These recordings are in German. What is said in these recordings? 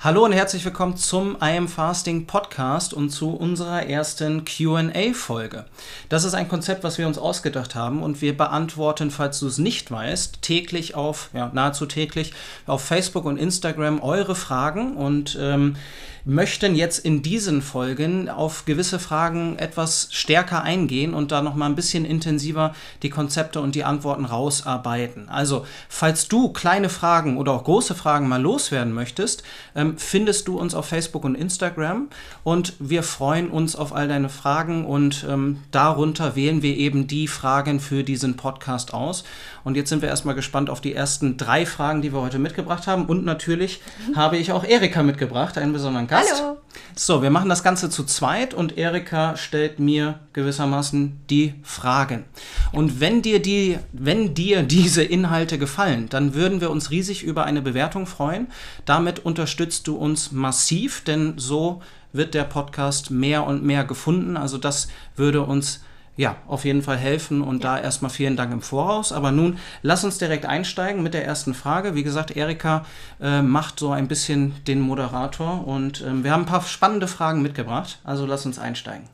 Hallo und herzlich willkommen zum I Am Fasting Podcast und zu unserer ersten QA-Folge. Das ist ein Konzept, was wir uns ausgedacht haben und wir beantworten, falls du es nicht weißt, täglich auf, ja, nahezu täglich auf Facebook und Instagram eure Fragen und ähm, möchten jetzt in diesen Folgen auf gewisse Fragen etwas stärker eingehen und da noch mal ein bisschen intensiver die Konzepte und die Antworten rausarbeiten. Also, falls du kleine Fragen oder auch große Fragen mal loswerden möchtest, ähm, findest du uns auf Facebook und Instagram und wir freuen uns auf all deine Fragen und ähm, darunter wählen wir eben die Fragen für diesen Podcast aus. Und jetzt sind wir erstmal gespannt auf die ersten drei Fragen, die wir heute mitgebracht haben. Und natürlich mhm. habe ich auch Erika mitgebracht, einen besonderen Gast. Gast. Hallo. So, wir machen das Ganze zu zweit und Erika stellt mir gewissermaßen die Fragen. Und wenn dir die, wenn dir diese Inhalte gefallen, dann würden wir uns riesig über eine Bewertung freuen. Damit unterstützt du uns massiv, denn so wird der Podcast mehr und mehr gefunden. Also das würde uns ja, auf jeden Fall helfen und ja. da erstmal vielen Dank im Voraus. Aber nun lass uns direkt einsteigen mit der ersten Frage. Wie gesagt, Erika äh, macht so ein bisschen den Moderator und ähm, wir haben ein paar spannende Fragen mitgebracht. Also lass uns einsteigen.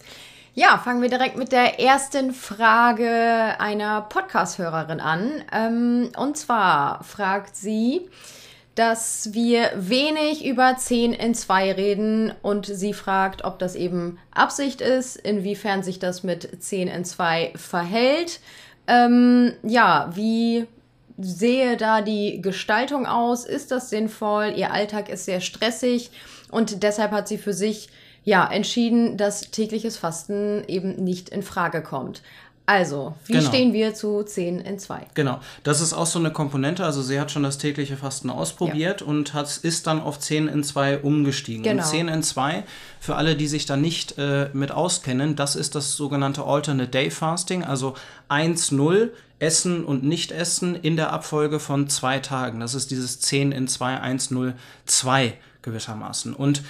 Ja, fangen wir direkt mit der ersten Frage einer Podcast-Hörerin an. Ähm, und zwar fragt sie, dass wir wenig über 10 in 2 reden und sie fragt, ob das eben Absicht ist, inwiefern sich das mit 10 in 2 verhält. Ähm, ja, wie sehe da die Gestaltung aus? Ist das sinnvoll? Ihr Alltag ist sehr stressig und deshalb hat sie für sich ja entschieden, dass tägliches Fasten eben nicht in Frage kommt. Also, wie genau. stehen wir zu 10 in 2? Genau, das ist auch so eine Komponente. Also, sie hat schon das tägliche Fasten ausprobiert ja. und hat, ist dann auf 10 in 2 umgestiegen. Genau. Und 10 in 2, für alle, die sich da nicht äh, mit auskennen, das ist das sogenannte Alternate Day Fasting, also 1-0 Essen und Nicht-Essen in der Abfolge von zwei Tagen. Das ist dieses 10 in 2, 1, 0, 2 gewissermaßen. Und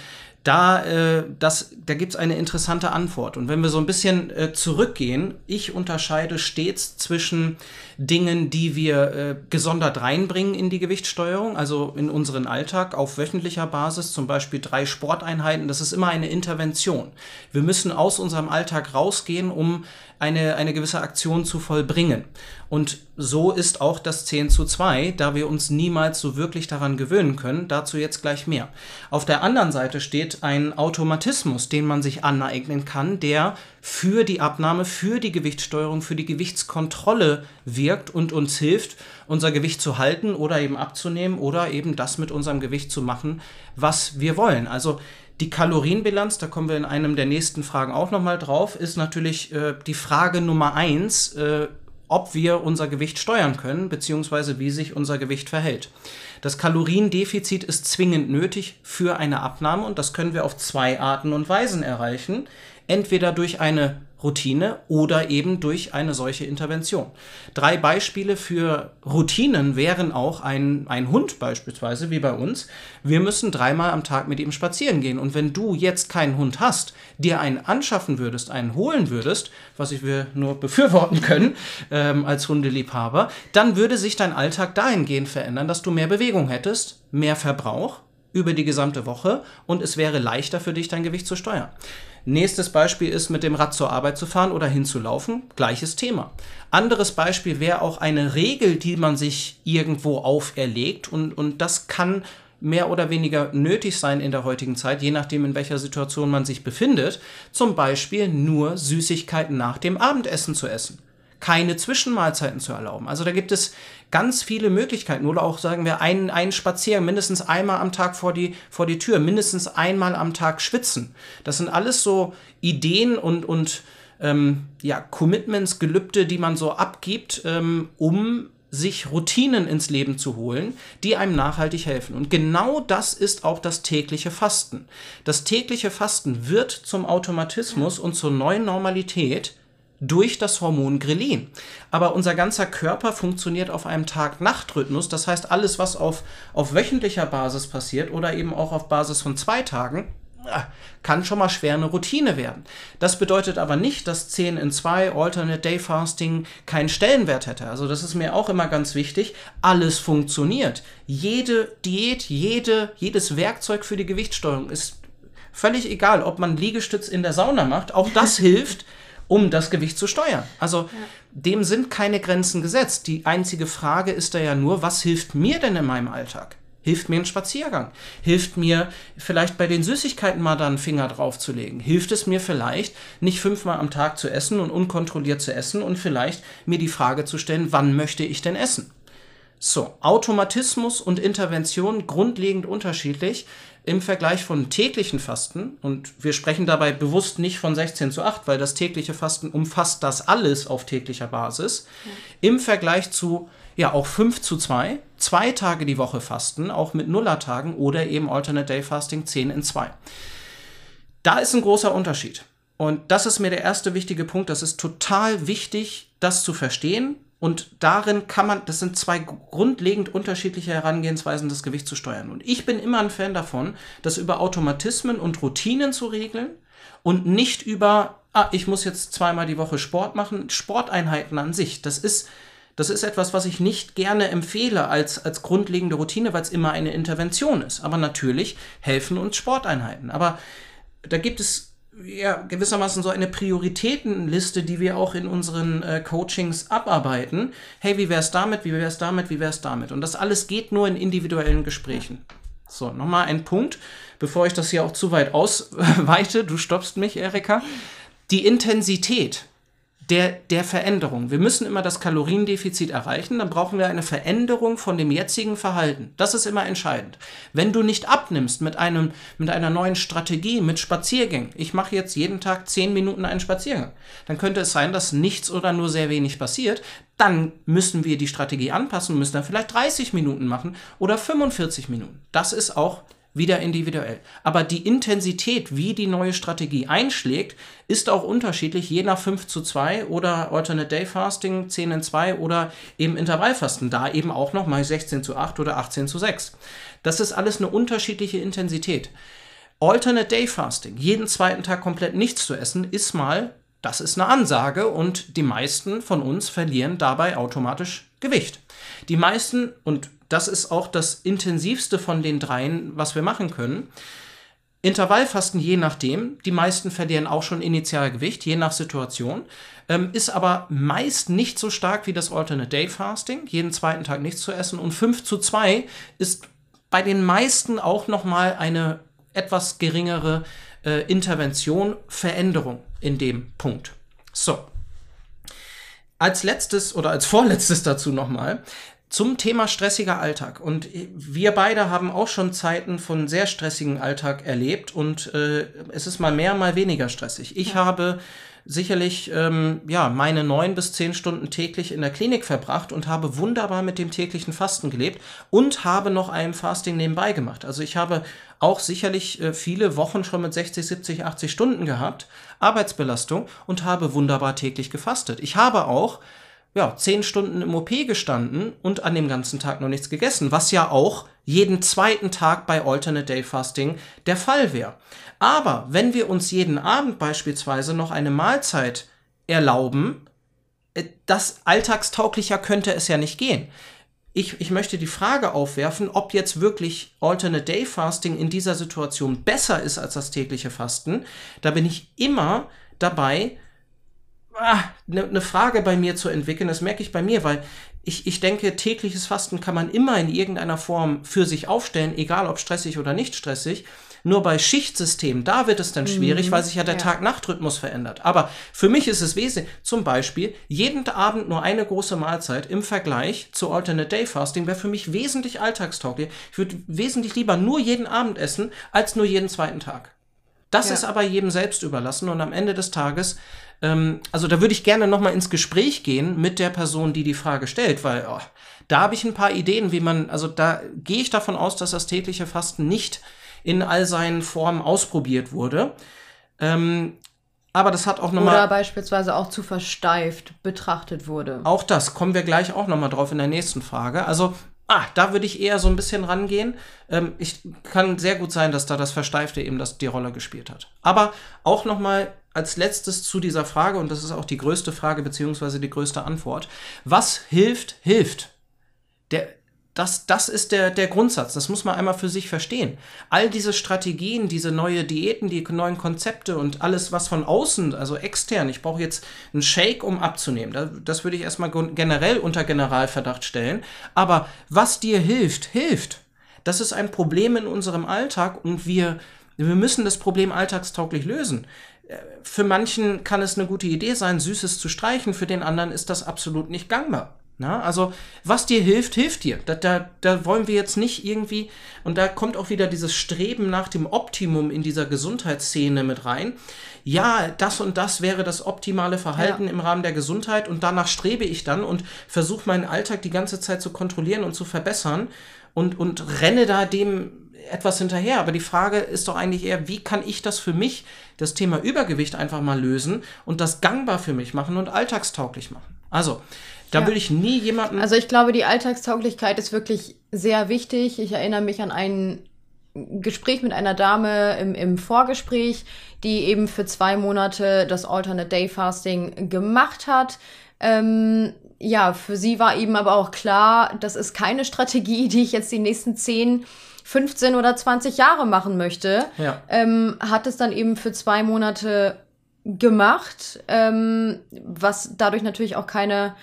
da, äh, das, da gibt es eine interessante Antwort. Und wenn wir so ein bisschen äh, zurückgehen, ich unterscheide stets zwischen Dingen, die wir äh, gesondert reinbringen in die Gewichtssteuerung, also in unseren Alltag auf wöchentlicher Basis, zum Beispiel drei Sporteinheiten, das ist immer eine Intervention. Wir müssen aus unserem Alltag rausgehen, um eine, eine gewisse Aktion zu vollbringen. Und so ist auch das 10 zu 2, da wir uns niemals so wirklich daran gewöhnen können. Dazu jetzt gleich mehr. Auf der anderen Seite steht ein Automatismus, den man sich aneignen kann, der für die Abnahme, für die Gewichtssteuerung, für die Gewichtskontrolle wirkt und uns hilft, unser Gewicht zu halten oder eben abzunehmen oder eben das mit unserem Gewicht zu machen, was wir wollen. Also die Kalorienbilanz, da kommen wir in einem der nächsten Fragen auch nochmal drauf, ist natürlich äh, die Frage Nummer eins, äh, ob wir unser Gewicht steuern können, beziehungsweise wie sich unser Gewicht verhält. Das Kaloriendefizit ist zwingend nötig für eine Abnahme und das können wir auf zwei Arten und Weisen erreichen. Entweder durch eine Routine oder eben durch eine solche Intervention. Drei Beispiele für Routinen wären auch ein, ein Hund beispielsweise, wie bei uns. Wir müssen dreimal am Tag mit ihm spazieren gehen. Und wenn du jetzt keinen Hund hast, dir einen anschaffen würdest, einen holen würdest, was ich wir nur befürworten können ähm, als Hundeliebhaber, dann würde sich dein Alltag dahingehend verändern, dass du mehr Bewegung hättest, mehr Verbrauch über die gesamte Woche und es wäre leichter für dich, dein Gewicht zu steuern. Nächstes Beispiel ist, mit dem Rad zur Arbeit zu fahren oder hinzulaufen. Gleiches Thema. Anderes Beispiel wäre auch eine Regel, die man sich irgendwo auferlegt und, und das kann mehr oder weniger nötig sein in der heutigen Zeit, je nachdem, in welcher Situation man sich befindet. Zum Beispiel nur Süßigkeiten nach dem Abendessen zu essen keine Zwischenmahlzeiten zu erlauben. Also da gibt es ganz viele Möglichkeiten. Oder auch, sagen wir, einen, einen Spaziergang mindestens einmal am Tag vor die, vor die Tür, mindestens einmal am Tag schwitzen. Das sind alles so Ideen und, und ähm, ja, Commitments, Gelübde, die man so abgibt, ähm, um sich Routinen ins Leben zu holen, die einem nachhaltig helfen. Und genau das ist auch das tägliche Fasten. Das tägliche Fasten wird zum Automatismus und zur neuen Normalität, durch das Hormon Grelin. Aber unser ganzer Körper funktioniert auf einem Tag-Nacht-Rhythmus. Das heißt, alles, was auf, auf wöchentlicher Basis passiert oder eben auch auf Basis von zwei Tagen, kann schon mal schwer eine Routine werden. Das bedeutet aber nicht, dass 10 in 2 Alternate Day Fasting keinen Stellenwert hätte. Also das ist mir auch immer ganz wichtig. Alles funktioniert. Jede Diät, jede, jedes Werkzeug für die Gewichtssteuerung ist völlig egal, ob man Liegestütz in der Sauna macht. Auch das hilft, um das Gewicht zu steuern. Also ja. dem sind keine Grenzen gesetzt. Die einzige Frage ist da ja nur, was hilft mir denn in meinem Alltag? Hilft mir ein Spaziergang? Hilft mir vielleicht bei den Süßigkeiten mal da einen Finger drauf zu legen? Hilft es mir vielleicht, nicht fünfmal am Tag zu essen und unkontrolliert zu essen und vielleicht mir die Frage zu stellen, wann möchte ich denn essen? So, Automatismus und Intervention grundlegend unterschiedlich im Vergleich von täglichen Fasten. Und wir sprechen dabei bewusst nicht von 16 zu 8, weil das tägliche Fasten umfasst das alles auf täglicher Basis. Ja. Im Vergleich zu ja auch 5 zu 2, zwei Tage die Woche fasten, auch mit Nullertagen oder eben Alternate Day Fasting 10 in 2. Da ist ein großer Unterschied. Und das ist mir der erste wichtige Punkt. Das ist total wichtig, das zu verstehen. Und darin kann man, das sind zwei grundlegend unterschiedliche Herangehensweisen, das Gewicht zu steuern. Und ich bin immer ein Fan davon, das über Automatismen und Routinen zu regeln und nicht über, ah, ich muss jetzt zweimal die Woche Sport machen. Sporteinheiten an sich, das ist das ist etwas, was ich nicht gerne empfehle als, als grundlegende Routine, weil es immer eine Intervention ist. Aber natürlich helfen uns Sporteinheiten. Aber da gibt es ja gewissermaßen so eine Prioritätenliste, die wir auch in unseren äh, Coachings abarbeiten. Hey, wie wär's damit? Wie wär's damit? Wie wär's damit? Und das alles geht nur in individuellen Gesprächen. So, nochmal ein Punkt, bevor ich das hier auch zu weit ausweite. Du stoppst mich, Erika. Die Intensität der, der Veränderung. Wir müssen immer das Kaloriendefizit erreichen, dann brauchen wir eine Veränderung von dem jetzigen Verhalten. Das ist immer entscheidend. Wenn du nicht abnimmst mit, einem, mit einer neuen Strategie, mit Spaziergängen, ich mache jetzt jeden Tag 10 Minuten einen Spaziergang, dann könnte es sein, dass nichts oder nur sehr wenig passiert. Dann müssen wir die Strategie anpassen, müssen dann vielleicht 30 Minuten machen oder 45 Minuten. Das ist auch wieder individuell. Aber die Intensität, wie die neue Strategie einschlägt, ist auch unterschiedlich, je nach 5 zu 2 oder Alternate Day Fasting 10 in 2 oder eben Intervallfasten, da eben auch noch mal 16 zu 8 oder 18 zu 6. Das ist alles eine unterschiedliche Intensität. Alternate Day Fasting, jeden zweiten Tag komplett nichts zu essen, ist mal, das ist eine Ansage und die meisten von uns verlieren dabei automatisch Gewicht. Die meisten, und das ist auch das intensivste von den dreien, was wir machen können. Intervallfasten je nachdem, die meisten verlieren auch schon initial Gewicht, je nach Situation, ähm, ist aber meist nicht so stark wie das Alternate Day Fasting, jeden zweiten Tag nichts zu essen und 5 zu 2 ist bei den meisten auch nochmal eine etwas geringere äh, Intervention, Veränderung in dem Punkt. So. Als letztes oder als vorletztes dazu nochmal, zum Thema stressiger Alltag. Und wir beide haben auch schon Zeiten von sehr stressigen Alltag erlebt und äh, es ist mal mehr, mal weniger stressig. Ich ja. habe sicherlich ähm, ja meine neun bis zehn Stunden täglich in der Klinik verbracht und habe wunderbar mit dem täglichen Fasten gelebt und habe noch ein Fasting nebenbei gemacht. Also ich habe auch sicherlich äh, viele Wochen schon mit 60, 70, 80 Stunden gehabt, Arbeitsbelastung und habe wunderbar täglich gefastet. Ich habe auch ja, zehn Stunden im OP gestanden und an dem ganzen Tag noch nichts gegessen, was ja auch jeden zweiten Tag bei Alternate Day Fasting der Fall wäre. Aber wenn wir uns jeden Abend beispielsweise noch eine Mahlzeit erlauben, äh, das alltagstauglicher könnte es ja nicht gehen. Ich, ich möchte die Frage aufwerfen, ob jetzt wirklich Alternate Day Fasting in dieser Situation besser ist als das tägliche Fasten. Da bin ich immer dabei, eine, eine Frage bei mir zu entwickeln. Das merke ich bei mir, weil ich, ich denke, tägliches Fasten kann man immer in irgendeiner Form für sich aufstellen, egal ob stressig oder nicht stressig. Nur bei Schichtsystemen, da wird es dann schwierig, mhm, weil sich ja der ja. Tag-Nacht-Rhythmus verändert. Aber für mich ist es wesentlich, zum Beispiel, jeden Abend nur eine große Mahlzeit im Vergleich zu Alternate Day Fasting wäre für mich wesentlich alltagstauglich. Ich würde wesentlich lieber nur jeden Abend essen, als nur jeden zweiten Tag. Das ja. ist aber jedem selbst überlassen und am Ende des Tages ähm, also da würde ich gerne noch mal ins Gespräch gehen mit der Person, die die Frage stellt, weil oh, da habe ich ein paar Ideen, wie man, also da gehe ich davon aus, dass das tägliche Fasten nicht in all seinen Formen ausprobiert wurde. Ähm, aber das hat auch nochmal. Oder beispielsweise auch zu versteift betrachtet wurde. Auch das kommen wir gleich auch nochmal drauf in der nächsten Frage. Also Ah, da würde ich eher so ein bisschen rangehen. Ähm, ich kann sehr gut sein, dass da das Versteifte eben das, die Rolle gespielt hat. Aber auch noch mal als letztes zu dieser Frage, und das ist auch die größte Frage beziehungsweise die größte Antwort. Was hilft, hilft. Der, das, das ist der, der Grundsatz. Das muss man einmal für sich verstehen. All diese Strategien, diese neue Diäten, die neuen Konzepte und alles, was von außen, also extern, ich brauche jetzt einen Shake, um abzunehmen. Das würde ich erstmal generell unter Generalverdacht stellen. Aber was dir hilft, hilft. Das ist ein Problem in unserem Alltag und wir, wir müssen das Problem alltagstauglich lösen. Für manchen kann es eine gute Idee sein, Süßes zu streichen, für den anderen ist das absolut nicht gangbar. Na, also, was dir hilft, hilft dir. Da, da, da wollen wir jetzt nicht irgendwie, und da kommt auch wieder dieses Streben nach dem Optimum in dieser Gesundheitsszene mit rein. Ja, das und das wäre das optimale Verhalten ja. im Rahmen der Gesundheit und danach strebe ich dann und versuche meinen Alltag die ganze Zeit zu kontrollieren und zu verbessern und, und renne da dem etwas hinterher. Aber die Frage ist doch eigentlich eher, wie kann ich das für mich, das Thema Übergewicht einfach mal lösen und das gangbar für mich machen und alltagstauglich machen. Also, da ja. würde ich nie jemanden. Also ich glaube, die Alltagstauglichkeit ist wirklich sehr wichtig. Ich erinnere mich an ein Gespräch mit einer Dame im, im Vorgespräch, die eben für zwei Monate das Alternate Day Fasting gemacht hat. Ähm, ja, für sie war eben aber auch klar, das ist keine Strategie, die ich jetzt die nächsten zehn 15 oder 20 Jahre machen möchte, ja. ähm, hat es dann eben für zwei Monate gemacht, ähm, was dadurch natürlich auch keine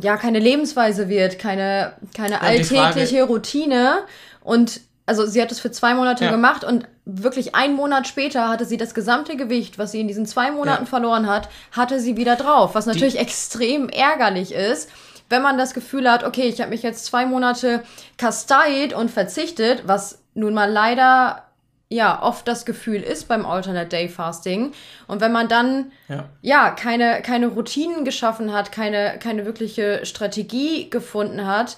ja, keine Lebensweise wird, keine, keine ja, alltägliche Frage, Routine. Und also sie hat es für zwei Monate ja. gemacht und wirklich einen Monat später hatte sie das gesamte Gewicht, was sie in diesen zwei Monaten ja. verloren hat, hatte sie wieder drauf, was natürlich Die extrem ärgerlich ist. Wenn man das Gefühl hat, okay, ich habe mich jetzt zwei Monate kasteit und verzichtet, was nun mal leider ja oft das Gefühl ist beim Alternate Day Fasting. Und wenn man dann ja, ja keine, keine Routinen geschaffen hat, keine, keine wirkliche Strategie gefunden hat,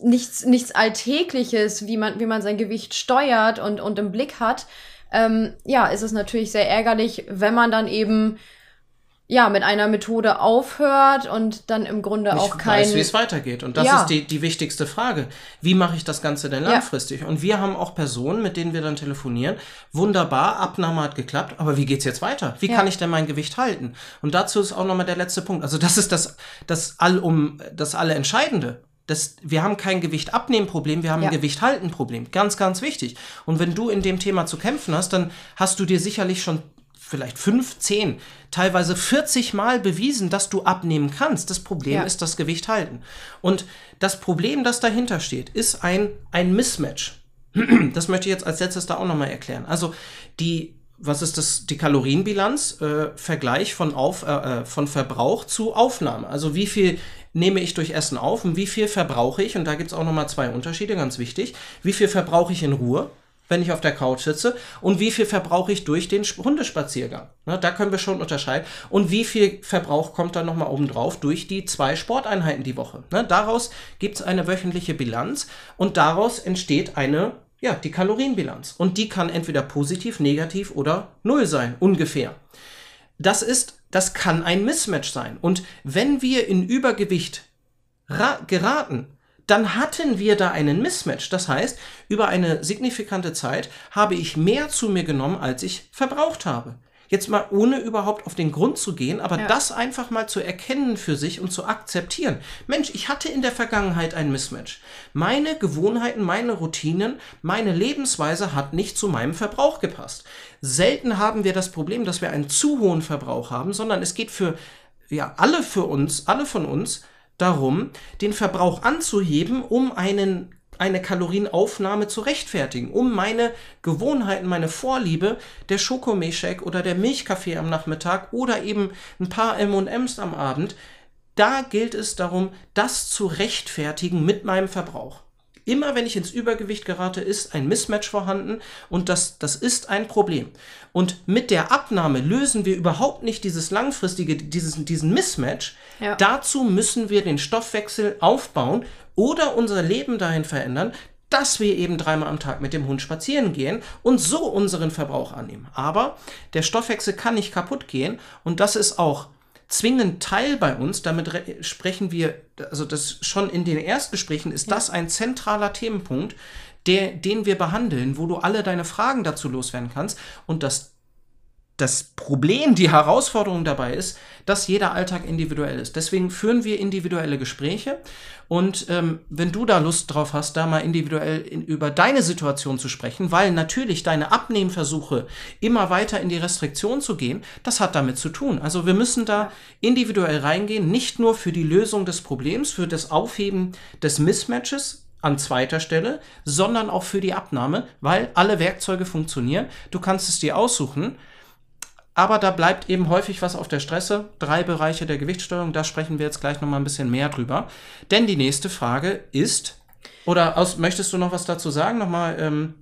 nichts, nichts Alltägliches, wie man, wie man sein Gewicht steuert und, und im Blick hat, ähm, ja, ist es natürlich sehr ärgerlich, wenn man dann eben ja, mit einer Methode aufhört und dann im Grunde ich auch kein... Ich weiß, wie es weitergeht. Und das ja. ist die, die wichtigste Frage. Wie mache ich das Ganze denn langfristig? Ja. Und wir haben auch Personen, mit denen wir dann telefonieren. Wunderbar, Abnahme hat geklappt, aber wie geht's jetzt weiter? Wie ja. kann ich denn mein Gewicht halten? Und dazu ist auch nochmal der letzte Punkt. Also das ist das, das Allum, das alle Entscheidende. Das, wir haben kein Gewicht abnehmen Problem, wir haben ja. ein Gewicht halten Problem. Ganz, ganz wichtig. Und wenn du in dem Thema zu kämpfen hast, dann hast du dir sicherlich schon vielleicht 15, teilweise 40 Mal bewiesen, dass du abnehmen kannst. Das Problem ja. ist das Gewicht halten. Und das Problem, das dahinter steht, ist ein, ein Mismatch. Das möchte ich jetzt als letztes da auch nochmal erklären. Also die, was ist das, die Kalorienbilanz? Äh, Vergleich von, Auf, äh, äh, von Verbrauch zu Aufnahme. Also wie viel nehme ich durch Essen auf und wie viel verbrauche ich? Und da gibt es auch nochmal zwei Unterschiede, ganz wichtig. Wie viel verbrauche ich in Ruhe? Wenn ich auf der Couch sitze und wie viel verbrauche ich durch den Hundespaziergang. Ne, da können wir schon unterscheiden. Und wie viel Verbrauch kommt dann nochmal oben drauf durch die zwei Sporteinheiten die Woche. Ne, daraus gibt es eine wöchentliche Bilanz und daraus entsteht eine, ja, die Kalorienbilanz. Und die kann entweder positiv, negativ oder null sein, ungefähr. Das ist, das kann ein Mismatch sein. Und wenn wir in Übergewicht geraten, dann hatten wir da einen Mismatch. Das heißt, über eine signifikante Zeit habe ich mehr zu mir genommen, als ich verbraucht habe. Jetzt mal ohne überhaupt auf den Grund zu gehen, aber ja. das einfach mal zu erkennen für sich und zu akzeptieren. Mensch, ich hatte in der Vergangenheit ein Mismatch. Meine Gewohnheiten, meine Routinen, meine Lebensweise hat nicht zu meinem Verbrauch gepasst. Selten haben wir das Problem, dass wir einen zu hohen Verbrauch haben, sondern es geht für ja, alle für uns, alle von uns darum, den Verbrauch anzuheben, um einen, eine Kalorienaufnahme zu rechtfertigen, um meine Gewohnheiten, meine Vorliebe, der Schokomilchshake oder der Milchkaffee am Nachmittag oder eben ein paar M&Ms am Abend, da gilt es darum, das zu rechtfertigen mit meinem Verbrauch. Immer wenn ich ins Übergewicht gerate, ist ein Mismatch vorhanden und das, das ist ein Problem. Und mit der Abnahme lösen wir überhaupt nicht dieses langfristige, dieses, diesen Mismatch. Ja. Dazu müssen wir den Stoffwechsel aufbauen oder unser Leben dahin verändern, dass wir eben dreimal am Tag mit dem Hund spazieren gehen und so unseren Verbrauch annehmen. Aber der Stoffwechsel kann nicht kaputt gehen und das ist auch zwingend Teil bei uns. Damit sprechen wir, also das schon in den Erstgesprächen ist ja. das ein zentraler Themenpunkt, der, den wir behandeln, wo du alle deine Fragen dazu loswerden kannst. Und das das Problem, die Herausforderung dabei ist, dass jeder Alltag individuell ist. Deswegen führen wir individuelle Gespräche. Und ähm, wenn du da Lust drauf hast, da mal individuell in, über deine Situation zu sprechen, weil natürlich deine Abnehmversuche immer weiter in die Restriktion zu gehen, das hat damit zu tun. Also wir müssen da individuell reingehen, nicht nur für die Lösung des Problems, für das Aufheben des Mismatches, an zweiter Stelle, sondern auch für die Abnahme, weil alle Werkzeuge funktionieren. Du kannst es dir aussuchen aber da bleibt eben häufig was auf der Stresse. Drei Bereiche der Gewichtssteuerung, da sprechen wir jetzt gleich nochmal ein bisschen mehr drüber. Denn die nächste Frage ist, oder aus, möchtest du noch was dazu sagen? Nochmal, ähm,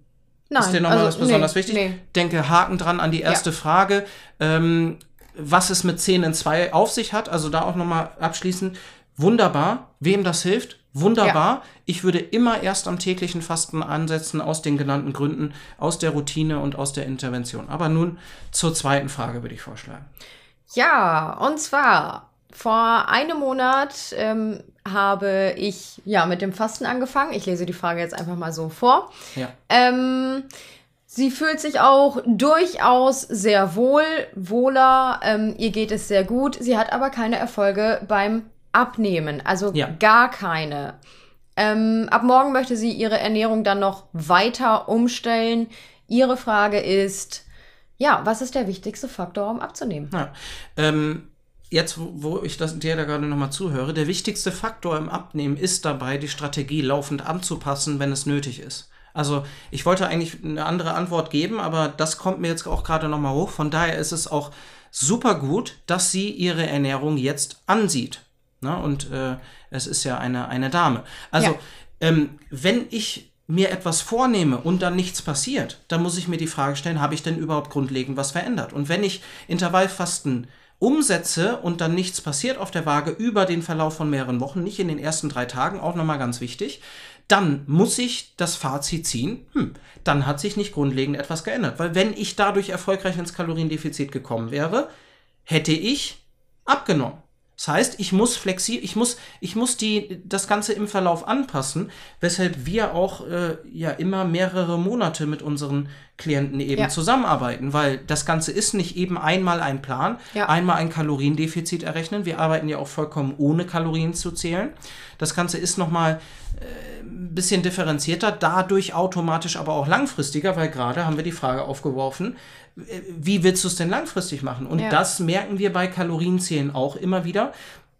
Nein, ist dir nochmal also, was besonders nee, wichtig? Nee. Denke, Haken dran an die erste ja. Frage. Ähm, was es mit 10 in 2 auf sich hat, also da auch nochmal abschließend. Wunderbar, wem das hilft, Wunderbar. Ja. Ich würde immer erst am täglichen Fasten ansetzen, aus den genannten Gründen, aus der Routine und aus der Intervention. Aber nun zur zweiten Frage würde ich vorschlagen. Ja, und zwar vor einem Monat ähm, habe ich ja mit dem Fasten angefangen. Ich lese die Frage jetzt einfach mal so vor. Ja. Ähm, sie fühlt sich auch durchaus sehr wohl, wohler. Ähm, ihr geht es sehr gut. Sie hat aber keine Erfolge beim abnehmen, also ja. gar keine. Ähm, ab morgen möchte sie ihre Ernährung dann noch weiter umstellen. Ihre Frage ist, ja, was ist der wichtigste Faktor, um abzunehmen? Ja, ähm, jetzt, wo ich das, dir da gerade nochmal zuhöre, der wichtigste Faktor im Abnehmen ist dabei, die Strategie laufend anzupassen, wenn es nötig ist. Also ich wollte eigentlich eine andere Antwort geben, aber das kommt mir jetzt auch gerade nochmal hoch. Von daher ist es auch super gut, dass sie ihre Ernährung jetzt ansieht. Ne? Und äh, es ist ja eine, eine Dame. Also, ja. ähm, wenn ich mir etwas vornehme und dann nichts passiert, dann muss ich mir die Frage stellen, habe ich denn überhaupt grundlegend was verändert? Und wenn ich Intervallfasten umsetze und dann nichts passiert auf der Waage über den Verlauf von mehreren Wochen, nicht in den ersten drei Tagen, auch nochmal ganz wichtig, dann muss ich das Fazit ziehen, hm, dann hat sich nicht grundlegend etwas geändert. Weil wenn ich dadurch erfolgreich ins Kaloriendefizit gekommen wäre, hätte ich abgenommen. Das heißt, ich muss flexibel, ich muss, ich muss die, das Ganze im Verlauf anpassen, weshalb wir auch äh, ja immer mehrere Monate mit unseren Klienten eben ja. zusammenarbeiten, weil das Ganze ist nicht eben einmal ein Plan, ja. einmal ein Kaloriendefizit errechnen. Wir arbeiten ja auch vollkommen ohne Kalorien zu zählen. Das Ganze ist nochmal äh, ein bisschen differenzierter, dadurch automatisch aber auch langfristiger, weil gerade haben wir die Frage aufgeworfen, wie willst du es denn langfristig machen? Und ja. das merken wir bei Kalorienzählen auch immer wieder,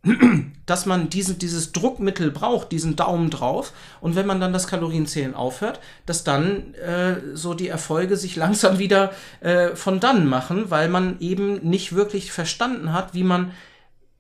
dass man diesen, dieses Druckmittel braucht, diesen Daumen drauf. Und wenn man dann das Kalorienzählen aufhört, dass dann äh, so die Erfolge sich langsam wieder äh, von dann machen, weil man eben nicht wirklich verstanden hat, wie man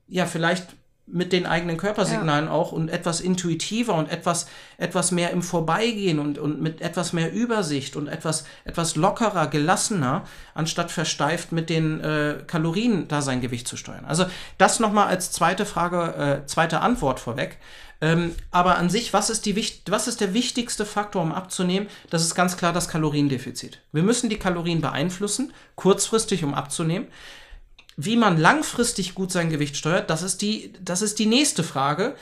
ja vielleicht mit den eigenen Körpersignalen ja. auch und etwas intuitiver und etwas, etwas mehr im Vorbeigehen und, und mit etwas mehr Übersicht und etwas, etwas lockerer, gelassener, anstatt versteift mit den äh, Kalorien da sein Gewicht zu steuern. Also das nochmal als zweite Frage, äh, zweite Antwort vorweg. Ähm, aber an sich, was ist, die, was ist der wichtigste Faktor, um abzunehmen? Das ist ganz klar das Kaloriendefizit. Wir müssen die Kalorien beeinflussen, kurzfristig, um abzunehmen. Wie man langfristig gut sein Gewicht steuert, das ist die, das ist die nächste Frage.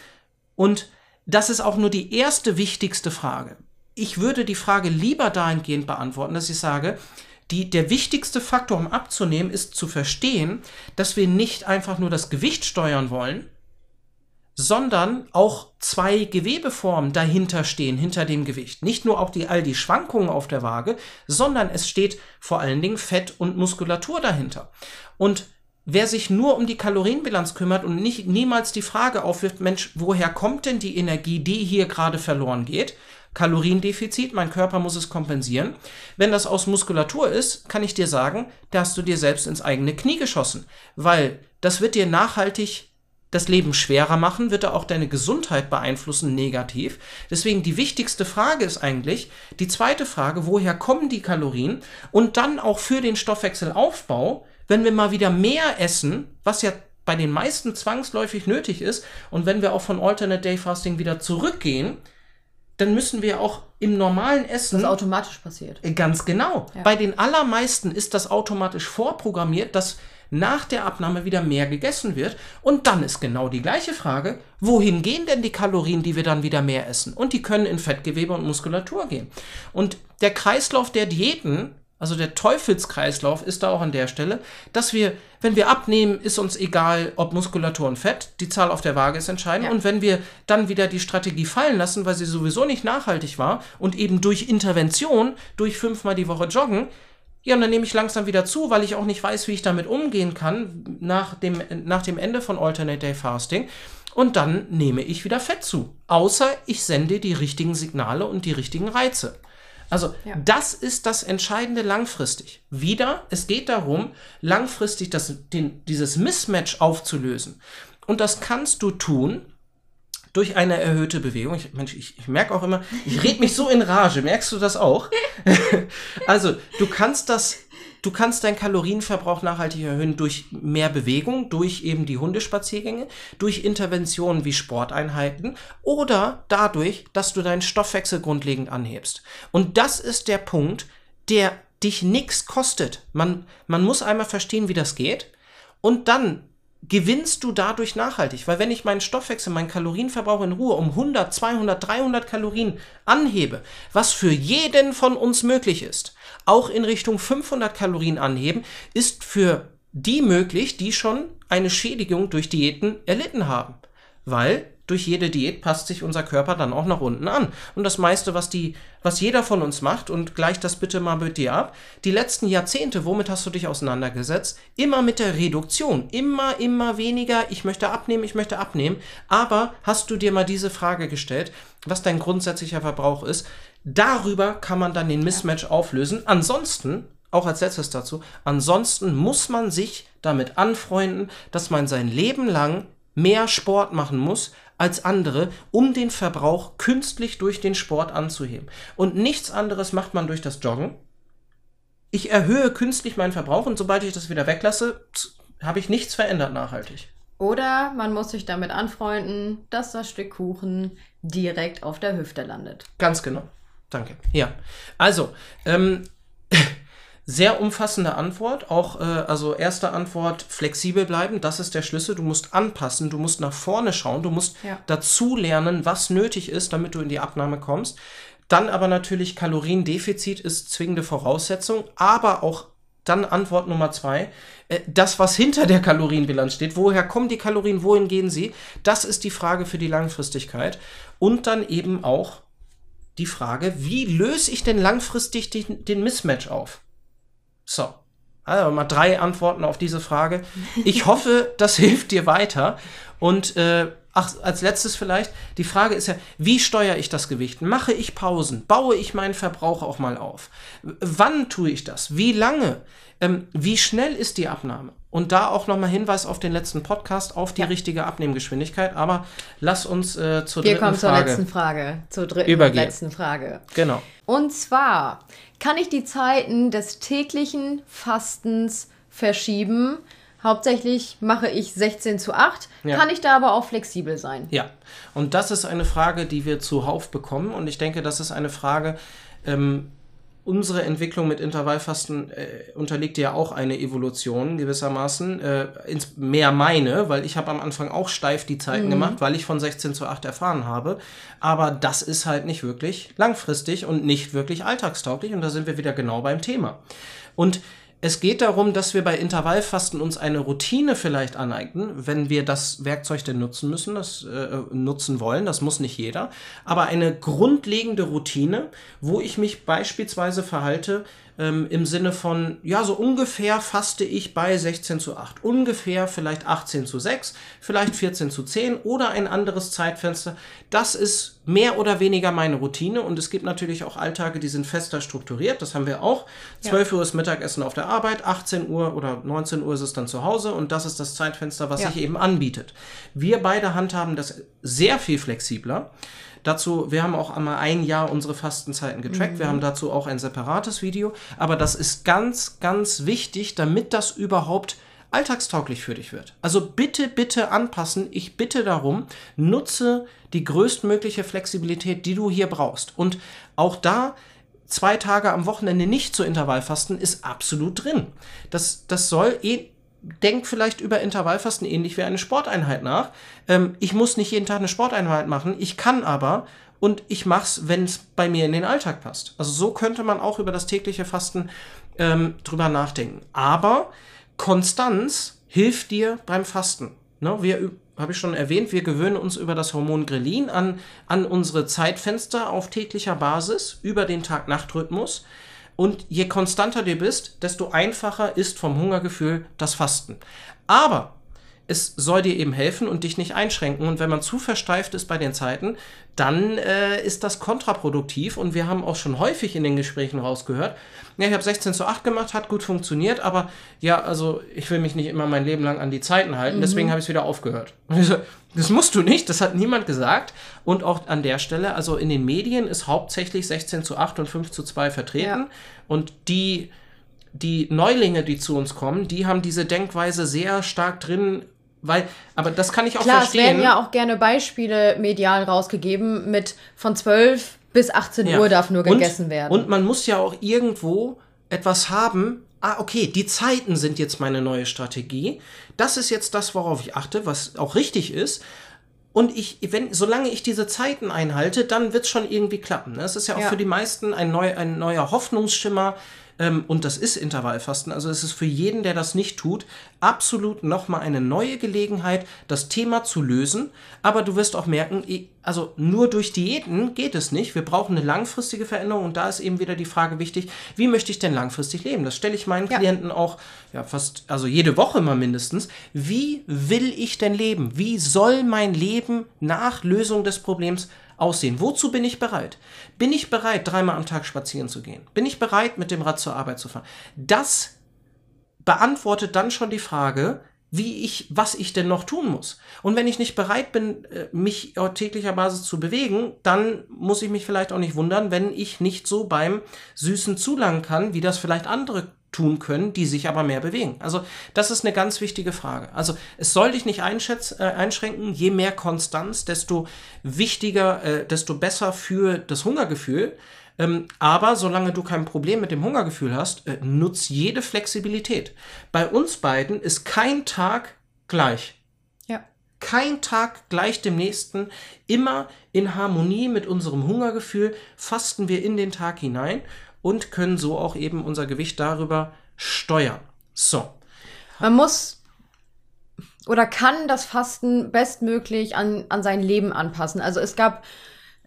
Und das ist auch nur die erste wichtigste Frage. Ich würde die Frage lieber dahingehend beantworten, dass ich sage, die, der wichtigste Faktor, um abzunehmen, ist zu verstehen, dass wir nicht einfach nur das Gewicht steuern wollen, sondern auch zwei Gewebeformen dahinter stehen, hinter dem Gewicht. Nicht nur auch die, all die Schwankungen auf der Waage, sondern es steht vor allen Dingen Fett und Muskulatur dahinter. Und Wer sich nur um die Kalorienbilanz kümmert und nicht, niemals die Frage aufwirft, Mensch, woher kommt denn die Energie, die hier gerade verloren geht? Kaloriendefizit, mein Körper muss es kompensieren. Wenn das aus Muskulatur ist, kann ich dir sagen, da hast du dir selbst ins eigene Knie geschossen, weil das wird dir nachhaltig das Leben schwerer machen, wird er auch deine Gesundheit beeinflussen negativ. Deswegen die wichtigste Frage ist eigentlich die zweite Frage, woher kommen die Kalorien? Und dann auch für den Stoffwechselaufbau, wenn wir mal wieder mehr essen, was ja bei den meisten zwangsläufig nötig ist, und wenn wir auch von Alternate Day Fasting wieder zurückgehen, dann müssen wir auch im normalen Essen. Das automatisch passiert. Äh, ganz genau. Ja. Bei den allermeisten ist das automatisch vorprogrammiert, dass nach der Abnahme wieder mehr gegessen wird. Und dann ist genau die gleiche Frage, wohin gehen denn die Kalorien, die wir dann wieder mehr essen? Und die können in Fettgewebe und Muskulatur gehen. Und der Kreislauf der Diäten also der Teufelskreislauf ist da auch an der Stelle, dass wir, wenn wir abnehmen, ist uns egal, ob Muskulatur und Fett, die Zahl auf der Waage ist entscheidend. Ja. Und wenn wir dann wieder die Strategie fallen lassen, weil sie sowieso nicht nachhaltig war und eben durch Intervention, durch fünfmal die Woche joggen, ja, und dann nehme ich langsam wieder zu, weil ich auch nicht weiß, wie ich damit umgehen kann nach dem, nach dem Ende von Alternate Day Fasting. Und dann nehme ich wieder Fett zu. Außer ich sende die richtigen Signale und die richtigen Reize. Also ja. das ist das Entscheidende langfristig. Wieder, es geht darum, langfristig das, den, dieses Mismatch aufzulösen. Und das kannst du tun durch eine erhöhte Bewegung. Ich, Mensch, ich, ich merke auch immer, ich rede mich so in Rage. Merkst du das auch? also du kannst das Du kannst deinen Kalorienverbrauch nachhaltig erhöhen durch mehr Bewegung, durch eben die Hundespaziergänge, durch Interventionen wie Sporteinheiten oder dadurch, dass du deinen Stoffwechsel grundlegend anhebst. Und das ist der Punkt, der dich nichts kostet. Man, man muss einmal verstehen, wie das geht. Und dann gewinnst du dadurch nachhaltig. Weil wenn ich meinen Stoffwechsel, meinen Kalorienverbrauch in Ruhe um 100, 200, 300 Kalorien anhebe, was für jeden von uns möglich ist, auch in Richtung 500 Kalorien anheben, ist für die möglich, die schon eine Schädigung durch Diäten erlitten haben. Weil durch jede Diät passt sich unser Körper dann auch nach unten an. Und das meiste, was die, was jeder von uns macht, und gleich das bitte mal mit dir ab, die letzten Jahrzehnte, womit hast du dich auseinandergesetzt? Immer mit der Reduktion. Immer, immer weniger, ich möchte abnehmen, ich möchte abnehmen. Aber hast du dir mal diese Frage gestellt, was dein grundsätzlicher Verbrauch ist? Darüber kann man dann den Mismatch auflösen. Ansonsten, auch als letztes dazu, ansonsten muss man sich damit anfreunden, dass man sein Leben lang mehr Sport machen muss als andere, um den Verbrauch künstlich durch den Sport anzuheben. Und nichts anderes macht man durch das Joggen. Ich erhöhe künstlich meinen Verbrauch und sobald ich das wieder weglasse, habe ich nichts verändert nachhaltig. Oder man muss sich damit anfreunden, dass das Stück Kuchen direkt auf der Hüfte landet. Ganz genau. Danke. Ja. Also, ähm, sehr umfassende Antwort. Auch, äh, also erste Antwort, flexibel bleiben, das ist der Schlüssel. Du musst anpassen, du musst nach vorne schauen, du musst ja. dazu lernen, was nötig ist, damit du in die Abnahme kommst. Dann aber natürlich Kaloriendefizit ist zwingende Voraussetzung, aber auch dann Antwort Nummer zwei, äh, das, was hinter der Kalorienbilanz steht, woher kommen die Kalorien, wohin gehen sie, das ist die Frage für die Langfristigkeit. Und dann eben auch die Frage, wie löse ich denn langfristig den, den Mismatch auf? So. Also mal drei Antworten auf diese Frage. Ich hoffe, das hilft dir weiter. Und äh, ach, als letztes vielleicht, die Frage ist ja, wie steuere ich das Gewicht? Mache ich Pausen? Baue ich meinen Verbrauch auch mal auf? Wann tue ich das? Wie lange? Ähm, wie schnell ist die Abnahme? Und da auch nochmal Hinweis auf den letzten Podcast, auf die ja. richtige Abnehmgeschwindigkeit. Aber lass uns äh, zur Wir dritten Frage. Wir kommen zur letzten Frage. Zur dritten übergehen. letzten Frage. Genau. Und zwar, kann ich die Zeiten des täglichen Fastens verschieben? Hauptsächlich mache ich 16 zu 8. Ja. Kann ich da aber auch flexibel sein? Ja, und das ist eine Frage, die wir zuhauf bekommen. Und ich denke, das ist eine Frage, ähm, unsere Entwicklung mit Intervallfasten äh, unterliegt ja auch eine Evolution gewissermaßen, äh, ins, mehr meine, weil ich habe am Anfang auch steif die Zeiten mhm. gemacht, weil ich von 16 zu 8 erfahren habe, aber das ist halt nicht wirklich langfristig und nicht wirklich alltagstauglich und da sind wir wieder genau beim Thema. Und es geht darum, dass wir bei Intervallfasten uns eine Routine vielleicht aneignen, wenn wir das Werkzeug denn nutzen müssen, das äh, nutzen wollen. Das muss nicht jeder. Aber eine grundlegende Routine, wo ich mich beispielsweise verhalte, ähm, im Sinne von, ja, so ungefähr faste ich bei 16 zu 8, ungefähr vielleicht 18 zu 6, vielleicht 14 zu 10 oder ein anderes Zeitfenster. Das ist mehr oder weniger meine Routine und es gibt natürlich auch Alltage, die sind fester strukturiert, das haben wir auch. 12 ja. Uhr ist Mittagessen auf der Arbeit, 18 Uhr oder 19 Uhr ist es dann zu Hause und das ist das Zeitfenster, was ja. sich eben anbietet. Wir beide handhaben das sehr viel flexibler. Dazu, wir haben auch einmal ein Jahr unsere Fastenzeiten getrackt. Mhm. Wir haben dazu auch ein separates Video. Aber das ist ganz, ganz wichtig, damit das überhaupt alltagstauglich für dich wird. Also bitte, bitte anpassen. Ich bitte darum, nutze die größtmögliche Flexibilität, die du hier brauchst. Und auch da zwei Tage am Wochenende nicht zu Intervallfasten ist absolut drin. Das, das soll eh denk vielleicht über Intervallfasten ähnlich wie eine Sporteinheit nach. Ähm, ich muss nicht jeden Tag eine Sporteinheit machen, ich kann aber und ich mach's, wenn es bei mir in den Alltag passt. Also so könnte man auch über das tägliche Fasten ähm, drüber nachdenken. Aber Konstanz hilft dir beim Fasten. Ne? Wir habe ich schon erwähnt, wir gewöhnen uns über das Hormon Grelin an, an unsere Zeitfenster auf täglicher Basis, über den Tag-Nacht-Rhythmus. Und je konstanter du bist, desto einfacher ist vom Hungergefühl das Fasten. Aber es soll dir eben helfen und dich nicht einschränken. Und wenn man zu versteift ist bei den Zeiten, dann äh, ist das kontraproduktiv. Und wir haben auch schon häufig in den Gesprächen rausgehört, ja, ich habe 16 zu 8 gemacht, hat gut funktioniert, aber ja, also ich will mich nicht immer mein Leben lang an die Zeiten halten, mhm. deswegen habe ich es wieder aufgehört. Das musst du nicht, das hat niemand gesagt. Und auch an der Stelle, also in den Medien ist hauptsächlich 16 zu 8 und 5 zu 2 vertreten. Ja. Und die, die Neulinge, die zu uns kommen, die haben diese Denkweise sehr stark drin, weil, aber das kann ich auch Klar, verstehen. Es werden ja auch gerne Beispiele medial rausgegeben mit von 12 bis 18 ja. Uhr darf nur gegessen und, werden. Und man muss ja auch irgendwo etwas haben. Ah, okay, die Zeiten sind jetzt meine neue Strategie. Das ist jetzt das, worauf ich achte, was auch richtig ist. Und ich, wenn, solange ich diese Zeiten einhalte, dann wird es schon irgendwie klappen. Das ist ja auch ja. für die meisten ein, neu, ein neuer Hoffnungsschimmer, ähm, und das ist Intervallfasten. Also es ist für jeden, der das nicht tut, absolut nochmal eine neue Gelegenheit, das Thema zu lösen. Aber du wirst auch merken, also nur durch Diäten geht es nicht. Wir brauchen eine langfristige Veränderung und da ist eben wieder die Frage wichtig, wie möchte ich denn langfristig leben? Das stelle ich meinen ja. Klienten auch ja fast, also jede Woche mal mindestens. Wie will ich denn leben? Wie soll mein Leben nach Lösung des Problems aussehen? Wozu bin ich bereit? Bin ich bereit, dreimal am Tag spazieren zu gehen? Bin ich bereit, mit dem Rad zur Arbeit zu fahren? Das beantwortet dann schon die Frage, wie ich, was ich denn noch tun muss. Und wenn ich nicht bereit bin, äh, mich auf täglicher Basis zu bewegen, dann muss ich mich vielleicht auch nicht wundern, wenn ich nicht so beim Süßen zulangen kann, wie das vielleicht andere tun können, die sich aber mehr bewegen. Also das ist eine ganz wichtige Frage. Also es soll dich nicht äh, einschränken, je mehr Konstanz, desto wichtiger, äh, desto besser für das Hungergefühl. Ähm, aber solange du kein Problem mit dem Hungergefühl hast, äh, nutz jede Flexibilität. Bei uns beiden ist kein Tag gleich. Ja. Kein Tag gleich dem nächsten. Immer in Harmonie mit unserem Hungergefühl fasten wir in den Tag hinein und können so auch eben unser Gewicht darüber steuern. So. Man muss oder kann das Fasten bestmöglich an, an sein Leben anpassen. Also es gab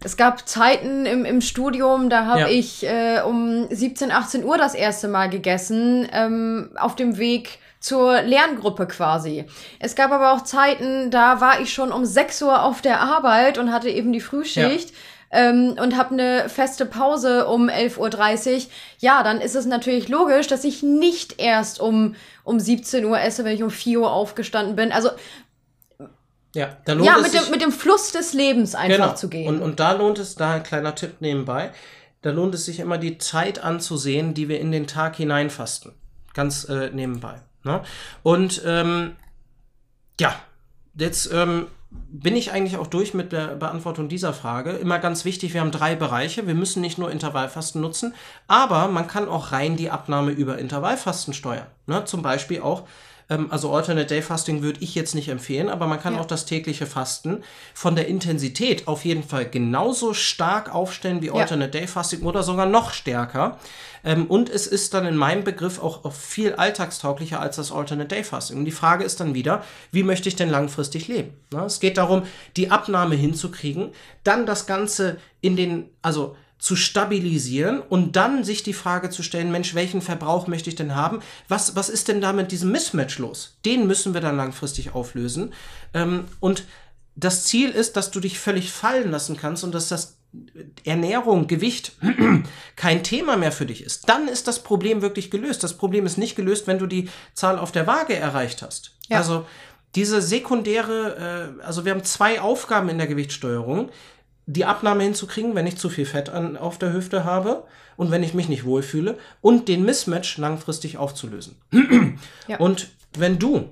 es gab Zeiten im, im Studium, da habe ja. ich äh, um 17, 18 Uhr das erste Mal gegessen, ähm, auf dem Weg zur Lerngruppe quasi. Es gab aber auch Zeiten, da war ich schon um 6 Uhr auf der Arbeit und hatte eben die Frühschicht. Ja ähm, und habe eine feste Pause um 11.30 Uhr, ja, dann ist es natürlich logisch, dass ich nicht erst um, um 17 Uhr esse, wenn ich um 4 Uhr aufgestanden bin. Also ja, da lohnt ja mit, dem, mit dem Fluss des Lebens einfach genau. zu gehen. Und, und da lohnt es, da ein kleiner Tipp nebenbei, da lohnt es sich immer die Zeit anzusehen, die wir in den Tag hineinfasten. Ganz äh, nebenbei. Ne? Und ähm, ja, jetzt ähm, bin ich eigentlich auch durch mit der Beantwortung dieser Frage. Immer ganz wichtig, wir haben drei Bereiche. Wir müssen nicht nur Intervallfasten nutzen, aber man kann auch rein die Abnahme über Intervallfasten steuern. Ne? Zum Beispiel auch ähm, also Alternate Day Fasting würde ich jetzt nicht empfehlen, aber man kann ja. auch das tägliche Fasten von der Intensität auf jeden Fall genauso stark aufstellen wie Alternate ja. Day Fasting oder sogar noch stärker. Ähm, und es ist dann in meinem Begriff auch, auch viel alltagstauglicher als das Alternate Day Fasting. Und die Frage ist dann wieder, wie möchte ich denn langfristig leben? Na, es geht darum, die Abnahme hinzukriegen, dann das Ganze in den, also zu stabilisieren und dann sich die Frage zu stellen, Mensch, welchen Verbrauch möchte ich denn haben? Was, was ist denn da mit diesem Mismatch los? Den müssen wir dann langfristig auflösen. Ähm, und das Ziel ist, dass du dich völlig fallen lassen kannst und dass das Ernährung, Gewicht kein Thema mehr für dich ist. Dann ist das Problem wirklich gelöst. Das Problem ist nicht gelöst, wenn du die Zahl auf der Waage erreicht hast. Ja. Also diese sekundäre, äh, also wir haben zwei Aufgaben in der Gewichtssteuerung die Abnahme hinzukriegen, wenn ich zu viel Fett an, auf der Hüfte habe und wenn ich mich nicht wohlfühle und den Mismatch langfristig aufzulösen. ja. Und wenn du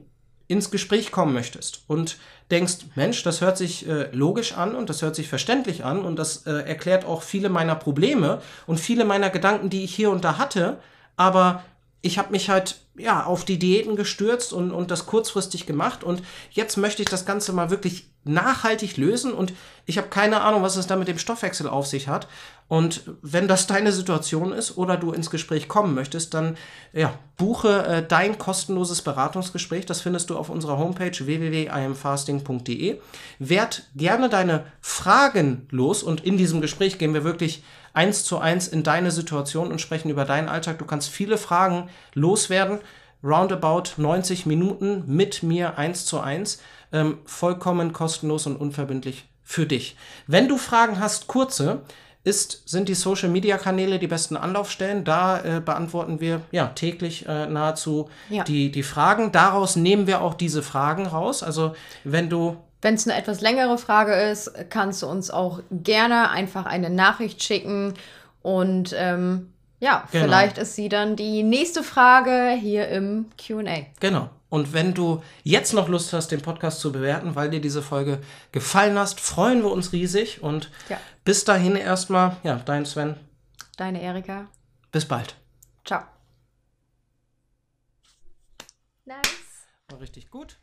ins Gespräch kommen möchtest und denkst, Mensch, das hört sich äh, logisch an und das hört sich verständlich an und das äh, erklärt auch viele meiner Probleme und viele meiner Gedanken, die ich hier und da hatte, aber ich habe mich halt ja auf die Diäten gestürzt und, und das kurzfristig gemacht und jetzt möchte ich das Ganze mal wirklich nachhaltig lösen und ich habe keine Ahnung, was es da mit dem Stoffwechsel auf sich hat. Und wenn das deine Situation ist oder du ins Gespräch kommen möchtest, dann ja, buche äh, dein kostenloses Beratungsgespräch. Das findest du auf unserer Homepage www.imfasting.de. Werd gerne deine Fragen los und in diesem Gespräch gehen wir wirklich eins zu eins in deine Situation und sprechen über deinen Alltag. Du kannst viele Fragen loswerden. Roundabout 90 Minuten mit mir eins zu eins. Ähm, vollkommen kostenlos und unverbindlich für dich. Wenn du Fragen hast, kurze, ist, sind die Social Media Kanäle die besten Anlaufstellen. Da äh, beantworten wir ja täglich äh, nahezu ja. Die, die Fragen. Daraus nehmen wir auch diese Fragen raus. Also wenn du wenn es eine etwas längere Frage ist, kannst du uns auch gerne einfach eine Nachricht schicken und ähm, ja, genau. vielleicht ist sie dann die nächste Frage hier im QA. Genau. Und wenn du jetzt noch Lust hast, den Podcast zu bewerten, weil dir diese Folge gefallen hast, freuen wir uns riesig. Und ja. bis dahin erstmal, ja, dein Sven. Deine Erika. Bis bald. Ciao. Nice. War richtig gut.